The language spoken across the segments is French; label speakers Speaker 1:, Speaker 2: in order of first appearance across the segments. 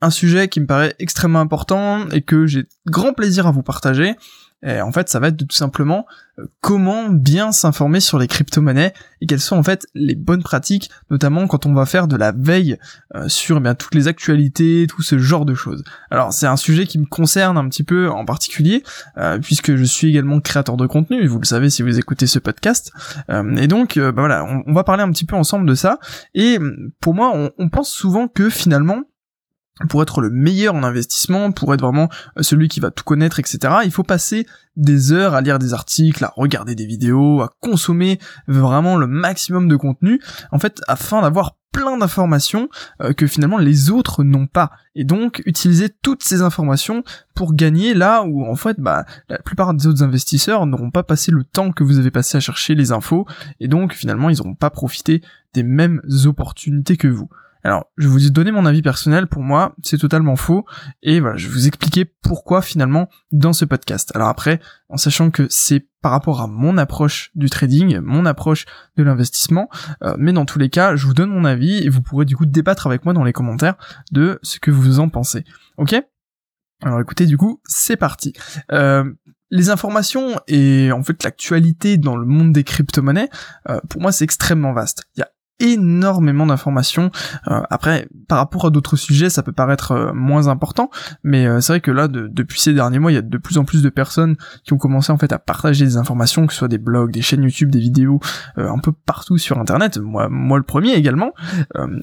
Speaker 1: un sujet qui me paraît extrêmement important et que j'ai grand plaisir à vous partager, et en fait, ça va être tout simplement euh, comment bien s'informer sur les crypto-monnaies et quelles sont en fait les bonnes pratiques, notamment quand on va faire de la veille euh, sur eh bien toutes les actualités, tout ce genre de choses. Alors c'est un sujet qui me concerne un petit peu en particulier euh, puisque je suis également créateur de contenu, vous le savez si vous écoutez ce podcast. et donc bah voilà, on, va parler un petit peu ensemble de ça. Et pour moi, on pense souvent que finalement pour être le meilleur en investissement, pour être vraiment euh, celui qui va tout connaître, etc., il faut passer des heures à lire des articles, à regarder des vidéos, à consommer vraiment le maximum de contenu, en fait, afin d'avoir plein d'informations euh, que finalement les autres n'ont pas. Et donc, utiliser toutes ces informations pour gagner là où, en fait, bah, la plupart des autres investisseurs n'auront pas passé le temps que vous avez passé à chercher les infos, et donc, finalement, ils n'auront pas profité des mêmes opportunités que vous. Alors, je vous donner mon avis personnel, pour moi, c'est totalement faux, et voilà, je vais vous expliquer pourquoi finalement dans ce podcast. Alors après, en sachant que c'est par rapport à mon approche du trading, mon approche de l'investissement, euh, mais dans tous les cas, je vous donne mon avis, et vous pourrez du coup débattre avec moi dans les commentaires de ce que vous en pensez. Ok? Alors écoutez, du coup, c'est parti. Euh, les informations et en fait l'actualité dans le monde des crypto-monnaies, euh, pour moi c'est extrêmement vaste. Il y a énormément d'informations. Euh, après, par rapport à d'autres sujets, ça peut paraître euh, moins important, mais euh, c'est vrai que là, depuis ces derniers mois, il y a de plus en plus de personnes qui ont commencé en fait à partager des informations, que ce soit des blogs, des chaînes YouTube, des vidéos, un peu partout sur Internet. Moi, moi le premier également.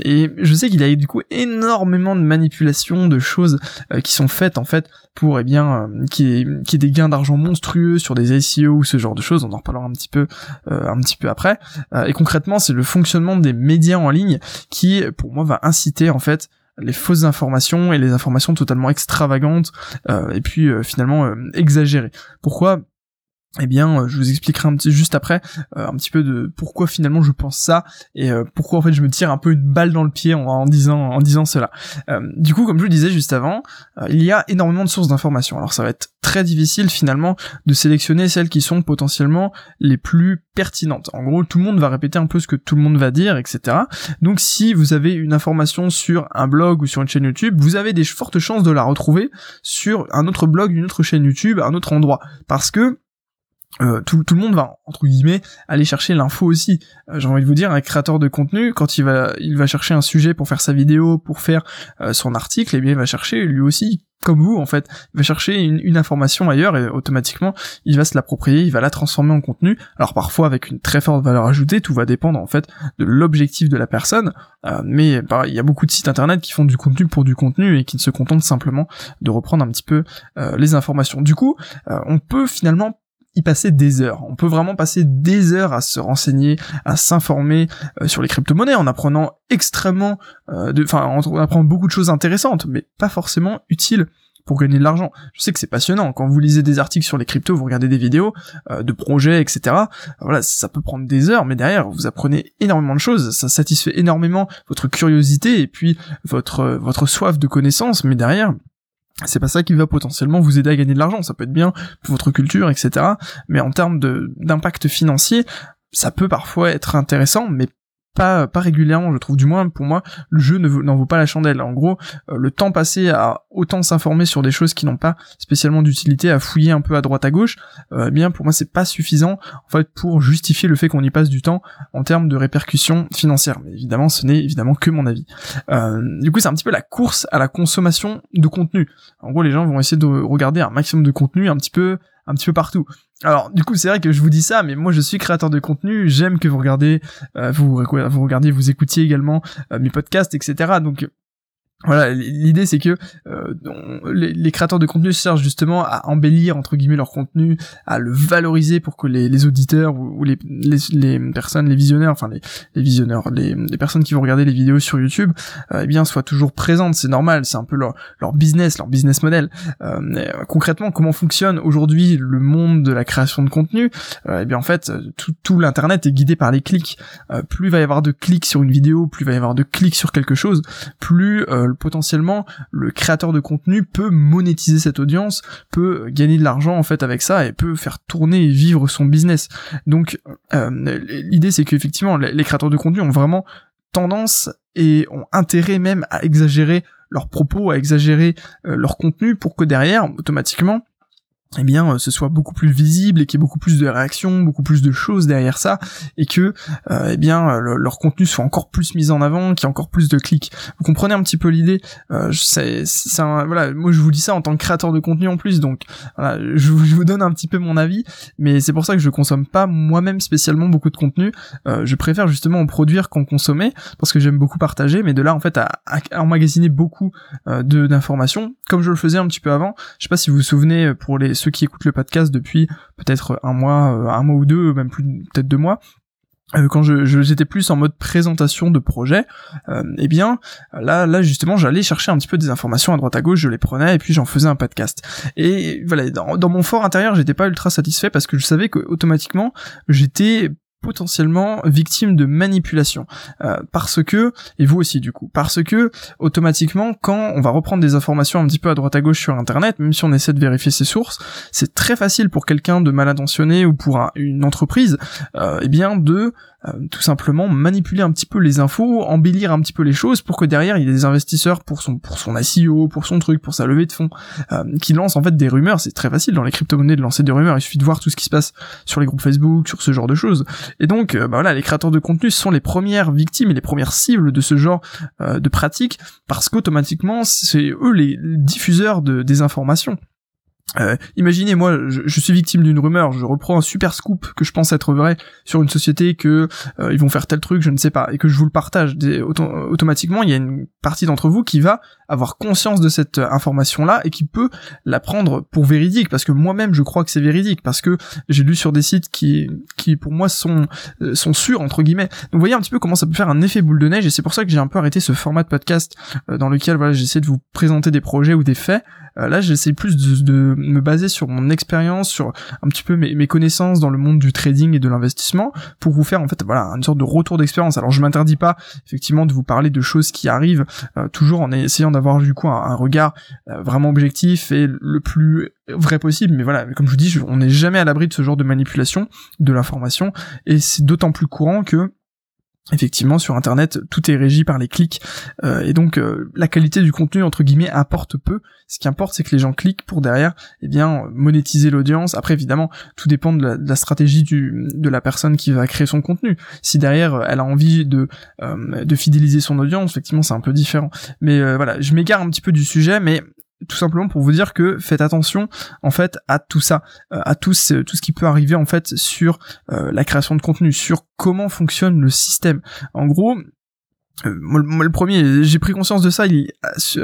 Speaker 1: et je sais qu'il y a du coup énormément de manipulations, de choses qui sont faites en fait pour eh bien qui qui des gains d'argent monstrueux sur des SEO ou ce genre de choses. On en reparlera un petit peu un petit peu après. et concrètement, c'est le fonctionnement des médias en ligne qui, pour moi, va inciter en fait les fausses informations et les informations totalement extravagantes euh, et puis euh, finalement euh, exagérées. Pourquoi? Eh bien, euh, je vous expliquerai un petit juste après euh, un petit peu de pourquoi finalement je pense ça et euh, pourquoi en fait je me tire un peu une balle dans le pied en, disant en disant cela. du coup, comme je le disais juste avant, il y a énormément de sources d'informations. Alors ça va être très difficile finalement de sélectionner celles qui sont potentiellement les plus pertinentes. En gros, tout le monde va répéter un peu ce que tout le monde va dire, etc. Donc si vous avez une information sur un blog ou sur une chaîne YouTube, vous avez des fortes chances de la retrouver sur un autre blog, une autre chaîne YouTube, un autre endroit, parce que euh, tout, tout, le monde va entre guillemets aller chercher l'info aussi. Euh, j'ai envie de vous dire, un créateur de contenu, quand il va il va chercher un sujet pour faire sa vidéo, pour faire euh, son article, et eh bien il va chercher lui aussi, comme vous en fait, il va chercher une, une, information ailleurs et automatiquement il va se l'approprier, il va la transformer en contenu. Alors parfois avec une très forte valeur ajoutée, tout va dépendre en fait de l'objectif de la personne. mais bah, il y a beaucoup de sites internet qui font du contenu pour du contenu et qui ne se contentent simplement de reprendre un petit peu les informations. Du coup, on peut finalement y passer des heures. On peut vraiment passer des heures à se renseigner, à s'informer euh, sur les crypto-monnaies en apprenant extrêmement, euh, enfin, on apprend beaucoup de choses intéressantes, mais pas forcément utiles pour gagner de l'argent. Je sais que c'est passionnant. Quand vous lisez des articles sur les cryptos, vous regardez des vidéos euh, de projets, etc. Voilà, ça peut prendre des heures, mais derrière, vous apprenez énormément de choses. Ça satisfait énormément votre curiosité et puis votre votre soif de connaissances. Mais derrière, c'est pas ça qui va potentiellement vous aider à gagner de l'argent. Ça peut être bien pour votre culture, etc. Mais en termes d'impact financier, ça peut parfois être intéressant, mais pas pas régulièrement je trouve du moins pour moi le jeu ne n'en vaut pas la chandelle. En gros euh, le temps passé à autant s'informer sur des choses qui n'ont pas spécialement d'utilité à fouiller un peu à droite à gauche euh, eh bien pour moi c'est pas suffisant en fait pour justifier le fait qu'on y passe du temps en termes de répercussions financières. Mais évidemment ce n'est évidemment que mon avis. Euh, du coup c'est un petit peu la course à la consommation de contenu. En gros les gens vont essayer de regarder un maximum de contenu un petit peu un petit peu partout. Alors du coup c'est vrai que je vous dis ça, mais moi je suis créateur de contenu, j'aime que vous regardez, euh, vous, vous regardez, vous écoutiez également euh, mes podcasts, etc. Donc voilà, l'idée c'est que euh, les, créateurs de contenu cherchent justement à embellir entre guillemets leur contenu, à le valoriser pour que les, auditeurs ou, les, personnes, les visionnaires, enfin les, visionneurs, les, personnes qui vont regarder les vidéos sur YouTube, euh, eh bien soient toujours présentes. C'est normal, c'est un peu leur, business, leur business model. Euh, concrètement, comment fonctionne aujourd'hui le monde de la création de contenu? Eh bien en fait, tout, l'internet est guidé par les clics. plus il va y avoir de clics sur une vidéo, plus il va y avoir de clics sur quelque chose, plus potentiellement le créateur de contenu peut monétiser cette audience, peut gagner de l'argent en fait avec ça et peut faire tourner et vivre son business. Donc l'idée c'est qu'effectivement les créateurs de contenu ont vraiment tendance et ont intérêt même à exagérer leurs propos, à exagérer leur contenu pour que derrière, automatiquement, eh bien euh, ce soit beaucoup plus visible et qu'il y ait beaucoup plus de réactions, beaucoup plus de choses derrière ça et que euh, eh bien euh, leur contenu soit encore plus mis en avant, qu'il y ait encore plus de clics. Vous comprenez un petit peu l'idée euh, c'est voilà, moi je vous dis ça en tant que créateur de contenu en plus donc voilà, je, vous donne un petit peu mon avis mais c'est pour ça que je consomme pas moi-même spécialement beaucoup de contenu. Euh, je préfère justement en produire qu'en consommer parce que j'aime beaucoup partager mais de là en fait à, à, emmagasiner beaucoup de d'informations comme je le faisais un petit peu avant. Je sais pas si vous vous souvenez pour les ceux qui écoutent le podcast depuis peut-être un mois, euh, un mois ou deux, même plus peut-être deux mois, euh, quand je j'étais plus en mode présentation de projet, euh, eh bien là là justement j'allais chercher un petit peu des informations à droite à gauche, je les prenais et puis j'en faisais un podcast. Et voilà dans, dans mon fort intérieur j'étais pas ultra satisfait parce que je savais que automatiquement j'étais potentiellement victime de manipulation euh, parce que et vous aussi du coup parce que automatiquement quand on va reprendre des informations un petit peu à droite à gauche sur internet même si on essaie de vérifier ses sources c'est très facile pour quelqu'un de mal intentionné ou pour une entreprise euh, eh bien de euh, tout simplement manipuler un petit peu les infos, embellir un petit peu les choses pour que derrière il y ait des investisseurs pour son pour son SEO, pour son truc, pour sa levée de fonds, euh, qui lancent en fait des rumeurs. C'est très facile dans les crypto-monnaies de lancer des rumeurs. Il suffit de voir tout ce qui se passe sur les groupes Facebook, sur ce genre de choses. Et donc, euh, bah voilà, les créateurs de contenu sont les premières victimes et les premières cibles de ce genre de pratiques parce qu'automatiquement c'est eux les diffuseurs de des informations. Euh, imaginez moi, je, suis victime d'une rumeur, je reprends un super scoop que je pense être vrai sur une société que euh, ils vont faire tel truc, je ne sais pas, et que je vous le partage. automatiquement, il y a une partie d'entre vous qui va avoir conscience de cette information-là et qui peut la prendre pour véridique, parce que moi-même je crois que c'est véridique, parce que j'ai lu sur des sites qui, qui pour moi sont euh, sont sûrs entre guillemets. Donc vous voyez un petit peu comment ça peut faire un effet boule de neige, et c'est pour ça que j'ai un peu arrêté ce format de podcast dans lequel voilà j'essaie de vous présenter des projets ou des faits. Là, j'essaie plus de, de me baser sur mon expérience, sur un petit peu mes, connaissances dans le monde du trading et de l'investissement pour vous faire en fait voilà une sorte de retour d'expérience. Alors je m'interdis pas effectivement de vous parler de choses qui arrivent, euh, toujours en essayant d'avoir du coup un, regard euh, vraiment objectif et le plus vrai possible. Mais voilà, comme je vous dis, on n'est jamais à l'abri de ce genre de manipulation de l'information et c'est d'autant plus courant que effectivement sur internet tout est régi par les clics. Euh, et donc euh, la qualité du contenu entre guillemets importe peu. Ce qui importe c'est que les gens cliquent pour derrière eh bien monétiser l'audience. Après évidemment tout dépend de la, stratégie de la personne qui va créer son contenu. Si derrière elle a envie de euh, de fidéliser son audience effectivement c'est un peu différent. Mais voilà je m'égare un petit peu du sujet mais tout simplement pour vous dire que faites attention en fait à tout ça, euh, à tout ce, tout ce qui peut arriver en fait sur euh, la création de contenu, sur comment fonctionne le système. En gros, euh, moi, le premier, j'ai pris conscience de ça il,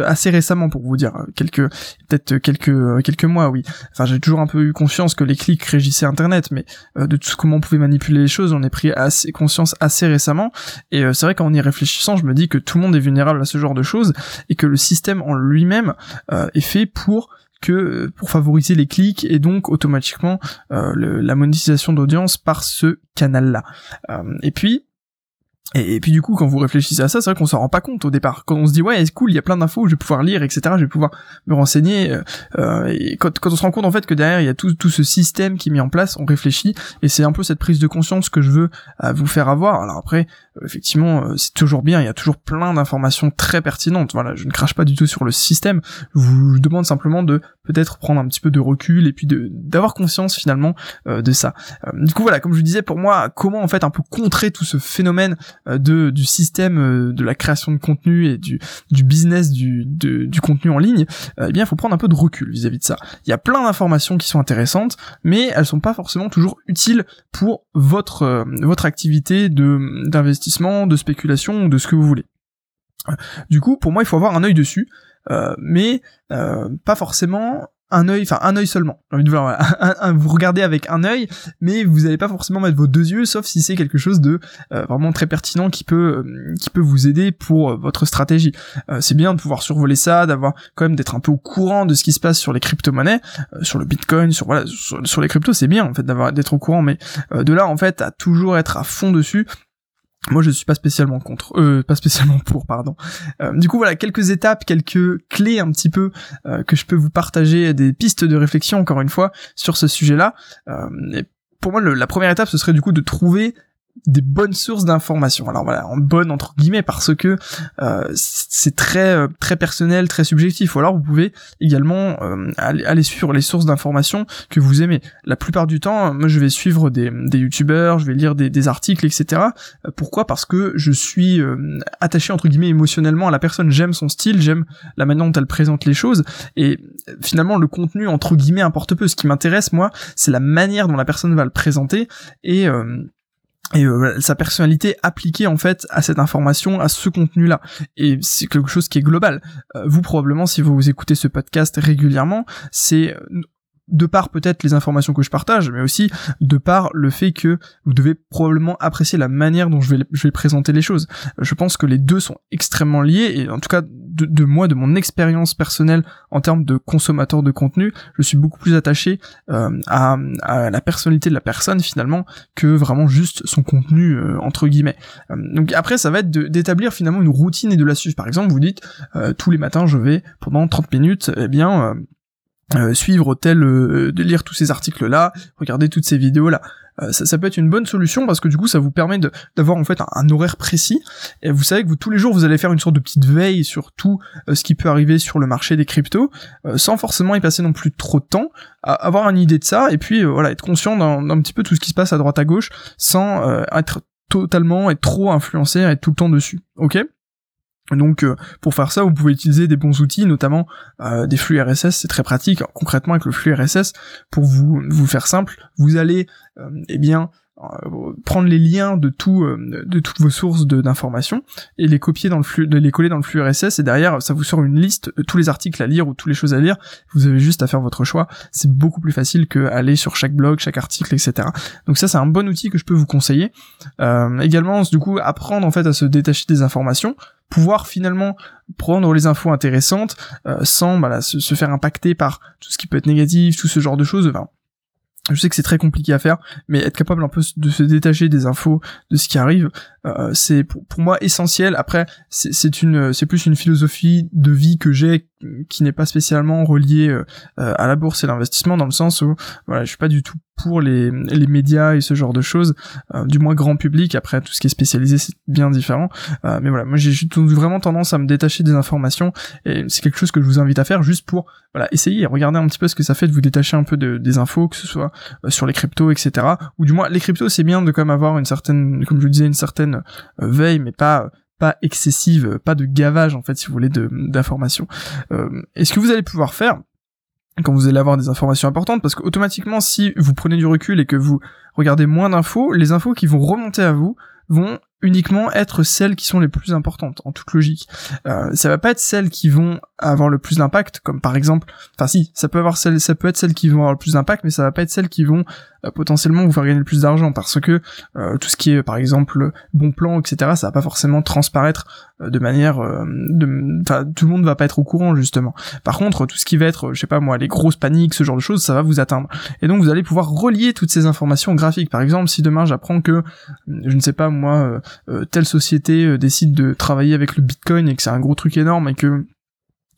Speaker 1: assez récemment pour vous dire quelques peut-être quelques quelques mois, oui. Enfin, j'ai toujours un peu eu conscience que les clics régissaient Internet, mais euh, de tout comment on pouvait manipuler les choses, on est pris assez conscience assez récemment. Et euh, c'est vrai qu'en y réfléchissant, je me dis que tout le monde est vulnérable à ce genre de choses et que le système en lui-même est fait pour que pour favoriser les clics et donc automatiquement la monétisation d'audience par ce canal-là. et puis et, puis du coup, quand vous réfléchissez à ça, c'est vrai qu'on s'en rend pas compte au départ. Quand on se dit ouais, c'est cool, il y a plein d'infos, je vais pouvoir lire, etc. Je vais pouvoir me renseigner. Euh, euh, et quand, quand, on se rend compte en fait que derrière il y a tout, tout ce système qui est mis en place, on réfléchit. Et c'est un peu cette prise de conscience que je veux euh, vous faire avoir. Alors après, euh, effectivement, euh, c'est toujours bien. Il y a toujours plein d'informations très pertinentes. Voilà, je ne crache pas du tout sur le système. Je vous demande simplement de peut-être prendre un petit peu de recul et puis de d'avoir conscience finalement de ça. du coup voilà, comme je vous disais, pour moi, comment en fait un peu contrer tout ce phénomène euh, de du système euh, de la création de contenu et du du business du du contenu en ligne, euh, eh bien il faut prendre un peu de recul vis-à-vis de ça. Il y a plein d'informations qui sont intéressantes, mais elles sont pas forcément toujours utiles pour votre votre activité de d'investissement, de spéculation de ce que vous voulez. Du coup, pour moi, il faut avoir un œil dessus, mais pas forcément un œil, enfin un œil seulement. Vous regardez avec un œil, mais vous n'allez pas forcément mettre vos deux yeux, sauf si c'est quelque chose de euh, vraiment très pertinent qui peut euh, qui peut vous aider pour euh, votre stratégie. c'est bien de pouvoir survoler ça, d'avoir quand même d'être un peu au courant de ce qui se passe sur les crypto-monnaies, sur le Bitcoin, sur voilà, sur, les cryptos, c'est bien en fait d'avoir d'être au courant, mais de là en fait à toujours être à fond dessus, moi, je suis pas spécialement contre, euh, pas spécialement pour, pardon. Euh, du coup, voilà quelques étapes, quelques clés un petit peu euh, que je peux vous partager, des pistes de réflexion encore une fois sur ce sujet-là. Euh, pour moi, la première étape, ce serait du coup de trouver des bonnes sources d'informations. Alors voilà, en bonne entre guillemets parce que euh, c'est très euh, très personnel, très subjectif. Ou alors vous pouvez également euh, aller, aller, suivre les sources d'informations que vous aimez. La plupart du temps, moi je vais suivre des, des youtubeurs, je vais lire des, des articles, etc. Pourquoi? Parce que je suis attaché entre guillemets émotionnellement à la personne. J'aime son style, j'aime la manière dont elle présente les choses. Et finalement, le contenu entre guillemets importe peu. Ce qui m'intéresse moi, c'est la manière dont la personne va le présenter et et euh, sa personnalité appliquée en fait à cette information, à ce contenu-là. Et c'est quelque chose qui est global. Euh, vous probablement, si vous écoutez ce podcast régulièrement, c'est de par peut-être les informations que je partage, mais aussi de par le fait que vous devez probablement apprécier la manière dont je vais, je vais présenter les choses. Je pense que les deux sont extrêmement liés, et en tout cas de, moi, de mon expérience personnelle en termes de consommateur de contenu, je suis beaucoup plus attaché euh, à, à, la personnalité de la personne finalement que vraiment juste son contenu euh, entre guillemets. Euh, donc après, ça va être d'établir finalement une routine et de la suivre. Par exemple, vous dites tous les matins je vais pendant 30 minutes, eh bien euh, suivre tel, euh, de lire tous ces articles là, regarder toutes ces vidéos là. Euh, ça, ça, peut être une bonne solution parce que du coup ça vous permet d'avoir en fait un, horaire précis et vous savez que vous tous les jours vous allez faire une sorte de petite veille sur tout ce qui peut arriver sur le marché des cryptos sans forcément y passer non plus trop de temps, à avoir une idée de ça et puis voilà être conscient d'un petit peu tout ce qui se passe à droite à gauche sans être totalement être trop influencé, être tout le temps dessus. Ok? Donc euh, pour faire ça, vous pouvez utiliser des bons outils, notamment euh, des flux RSS, c'est très pratique. concrètement avec le flux RSS, pour vous vous faire simple, vous allez euh, eh bien prendre les liens de tout de toutes vos sources d'informations et les copier dans le flux de les coller dans le flux RSS et derrière ça vous sort une liste de tous les articles à lire ou toutes les choses à lire. Vous avez juste à faire votre choix. C'est beaucoup plus facile que aller sur chaque blog chaque article etc donc ça c'est un bon outil que je peux vous conseiller. Également du coup apprendre en fait à se détacher des informations pouvoir finalement prendre les infos intéressantes euh, sans voilà, se, faire impacter par tout ce qui peut être négatif, tout ce genre de choses. Je sais que c'est très compliqué à faire, mais être capable un peu de se détacher des infos, de ce qui arrive, euh, c'est pour, moi essentiel. Après, c'est plus une philosophie de vie que j'ai qui n'est pas spécialement reliée euh, à la bourse et l'investissement dans le sens où voilà, je suis pas du tout pour les, les médias et ce genre de choses, euh, du moins grand public. Après, tout ce qui est spécialisé, c'est bien différent. mais voilà, moi j'ai vraiment tendance à me détacher des informations et c'est quelque chose que je vous invite à faire juste pour voilà essayer et regarder un petit peu ce que ça fait de vous détacher un peu de, des infos, que ce soit sur les cryptos, etc. Ou du moins les cryptos, c'est bien de même avoir une certaine, comme je vous disais, une certaine euh, veille, mais pas pas excessive, pas de gavage en fait, si vous voulez, d'informations. Euh, et ce que vous allez pouvoir faire quand vous allez avoir des informations importantes, parce qu'automatiquement, si vous prenez du recul et que vous regardez moins d'infos, les infos qui vont remonter à vous vont uniquement être celles qui sont les plus importantes, en toute logique. Euh, ça va pas être celles qui vont avoir le plus d'impact, comme par exemple, enfin si, ça peut avoir celles, ça peut être celles qui vont avoir le plus d'impact, mais ça va pas être celles qui vont potentiellement vous faire gagner le plus d'argent, parce que euh, tout ce qui est, par exemple, bon plan, etc., ça va pas forcément transparaître de manière, de, tout le monde va pas être au courant justement. Par contre, tout ce qui va être, je sais pas moi, les grosses paniques, ce genre de choses, ça va vous atteindre. Et donc vous allez pouvoir relier toutes ces informations graphiques. Par exemple, si demain j'apprends que, je ne sais pas moi, euh, telle société euh, décide de travailler avec le Bitcoin et que c'est un gros truc énorme et que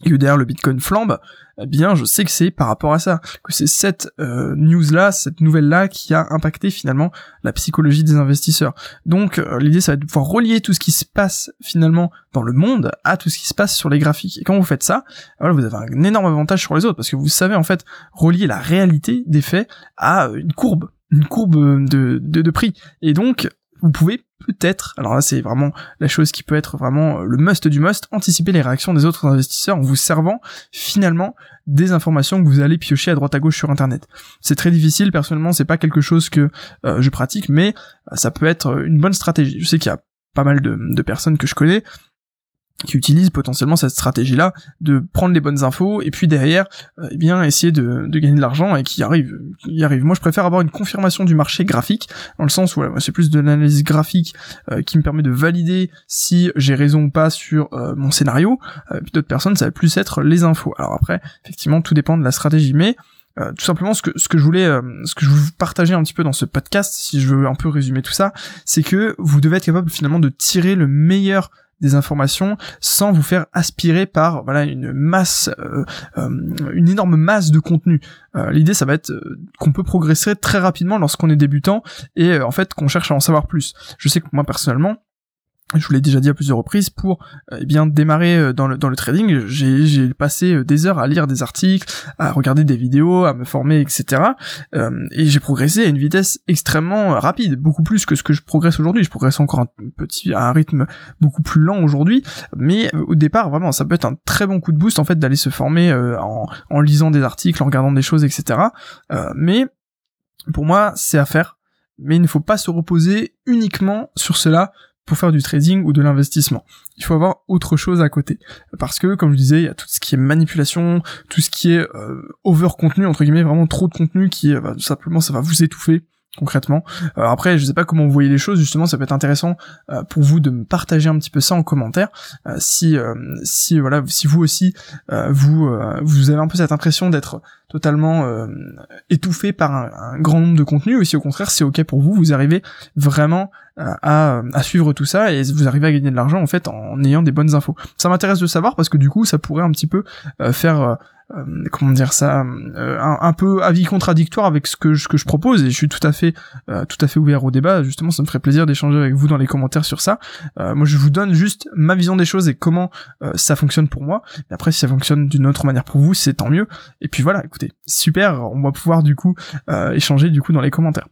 Speaker 1: et derrière le Bitcoin flambe, eh bien je sais que c'est par rapport à ça, que c'est cette euh, news-là, cette nouvelle-là qui a impacté finalement la psychologie des investisseurs. Donc l'idée ça va être de pouvoir relier tout ce qui se passe finalement dans le monde à tout ce qui se passe sur les graphiques. Et quand vous faites ça, voilà, vous avez un énorme avantage sur les autres, parce que vous savez en fait relier la réalité des faits à une courbe, une courbe de, de, de prix. Et donc vous pouvez peut-être, alors là c'est vraiment la chose qui peut être vraiment le must du must, anticiper les réactions des autres investisseurs en vous servant finalement des informations que vous allez piocher à droite à gauche sur internet. C'est très difficile, personnellement c'est pas quelque chose que euh, je pratique, mais euh, ça peut être une bonne stratégie. Je sais qu'il y a pas mal de personnes que je connais qui utilisent potentiellement cette stratégie-là de prendre les bonnes infos et puis derrière, euh, eh bien essayer de, de gagner de l'argent et qui arrive, qui arrive. Moi, je préfère avoir une confirmation du marché graphique dans le sens où c'est plus de l'analyse graphique euh, qui me permet de valider si j'ai raison ou pas sur euh, mon scénario. puis d'autres personnes, ça va plus être les infos. Alors après, effectivement, tout dépend de la stratégie, mais euh, tout simplement ce que ce que je voulais euh, ce que je vous partager un petit peu dans ce podcast, si je veux un peu résumer tout ça, c'est que vous devez être capable finalement de tirer le meilleur des informations sans vous faire aspirer par voilà une masse euh, une énorme masse de contenu. L'idée ça va être qu'on peut progresser très rapidement lorsqu'on est débutant et en fait qu'on cherche à en savoir plus. Je sais que moi personnellement je vous l'ai déjà dit à plusieurs reprises, pour euh, eh bien démarrer euh, dans le, dans le trading, j'ai passé euh, des heures à lire des articles, à regarder des vidéos, à me former, etc. et j'ai progressé à une vitesse extrêmement rapide, beaucoup plus que ce que je progresse aujourd'hui. Je progresse encore un petit, à un rythme beaucoup plus lent aujourd'hui, mais au départ, vraiment, ça peut être un très bon coup de boost en fait d'aller se former en, en lisant des articles, en regardant des choses, etc. mais pour moi, c'est à faire, mais il ne faut pas se reposer uniquement sur cela pour faire du trading ou de l'investissement. Il faut avoir autre chose à côté. Parce que, comme je disais, il y a tout ce qui est manipulation, tout ce qui est euh, over contenu, entre guillemets, vraiment trop de contenu qui, euh, simplement, ça va vous étouffer concrètement. Euh, après, je sais pas comment vous voyez les choses, justement, ça peut être intéressant euh, pour vous de me partager un petit peu ça en commentaire. Euh, si si voilà, si vous aussi vous vous avez un peu cette impression d'être totalement étouffé par un, grand nombre de contenus, ou si au contraire c'est ok pour vous, vous arrivez vraiment à, à suivre tout ça et vous arrivez à gagner de l'argent en fait en ayant des bonnes infos. Ça m'intéresse de savoir parce que du coup ça pourrait un petit peu faire euh, comment dire ça euh, un, peu avis contradictoire avec ce que je, que je propose et je suis tout à fait euh, tout à fait ouvert au débat. Justement ça me ferait plaisir d'échanger avec vous dans les commentaires sur ça. Moi je vous donne juste ma vision des choses et comment ça fonctionne pour moi. Et après si ça fonctionne d'une autre manière pour vous c'est tant mieux. Et puis voilà écoutez super on va pouvoir du coup échanger du coup dans les commentaires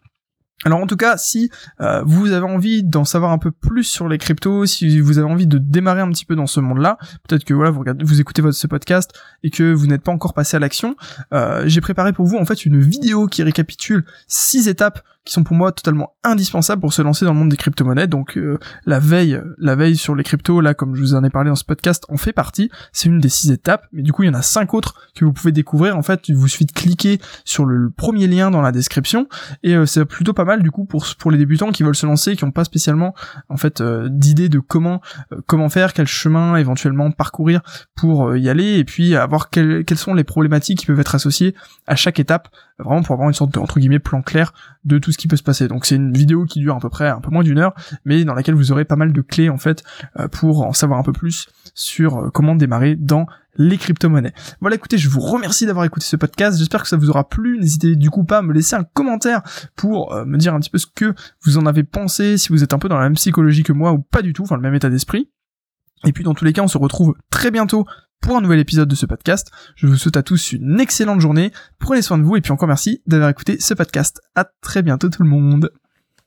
Speaker 1: alors en tout cas, si euh, vous avez envie d'en savoir un peu plus sur les cryptos, si vous avez envie de démarrer un petit peu dans ce monde-là, peut-être que voilà, vous regardez, vous écoutez votre ce podcast et que vous n'êtes pas encore passé à l'action, euh, j'ai préparé pour vous en fait une vidéo qui récapitule six étapes qui sont pour moi totalement indispensables pour se lancer dans le monde des crypto-monnaies. Donc euh, la veille, la veille sur les cryptos, là comme je vous en ai parlé dans ce podcast, en fait partie. C'est une des six étapes, mais du coup il y en a cinq autres que vous pouvez découvrir. En fait, il vous suffit de cliquer sur le premier lien dans la description et euh, c'est plutôt pas mal du coup pour pour les débutants qui veulent se lancer, qui n'ont pas spécialement en fait euh, d'idée de comment comment faire, quel chemin éventuellement parcourir pour y aller et puis avoir quelles quelles sont les problématiques qui peuvent être associées à chaque étape vraiment pour avoir une sorte de entre guillemets plan clair de tout ce qui peut se passer. Donc c'est une vidéo qui dure à peu près un peu moins d'une heure, mais dans laquelle vous aurez pas mal de clés en fait euh, pour en savoir un peu plus sur euh, comment démarrer dans les crypto-monnaies. Voilà, écoutez, je vous remercie d'avoir écouté ce podcast. J'espère que ça vous aura plu. N'hésitez du coup pas à me laisser un commentaire pour euh, me dire un petit peu ce que vous en avez pensé, si vous êtes un peu dans la même psychologie que moi ou pas du tout, enfin le même état d'esprit. Et puis dans tous les cas, on se retrouve très bientôt pour un nouvel épisode de ce podcast. Je vous souhaite à tous une excellente journée. Prenez soin de vous et puis encore merci d'avoir écouté ce podcast. À très bientôt tout le monde.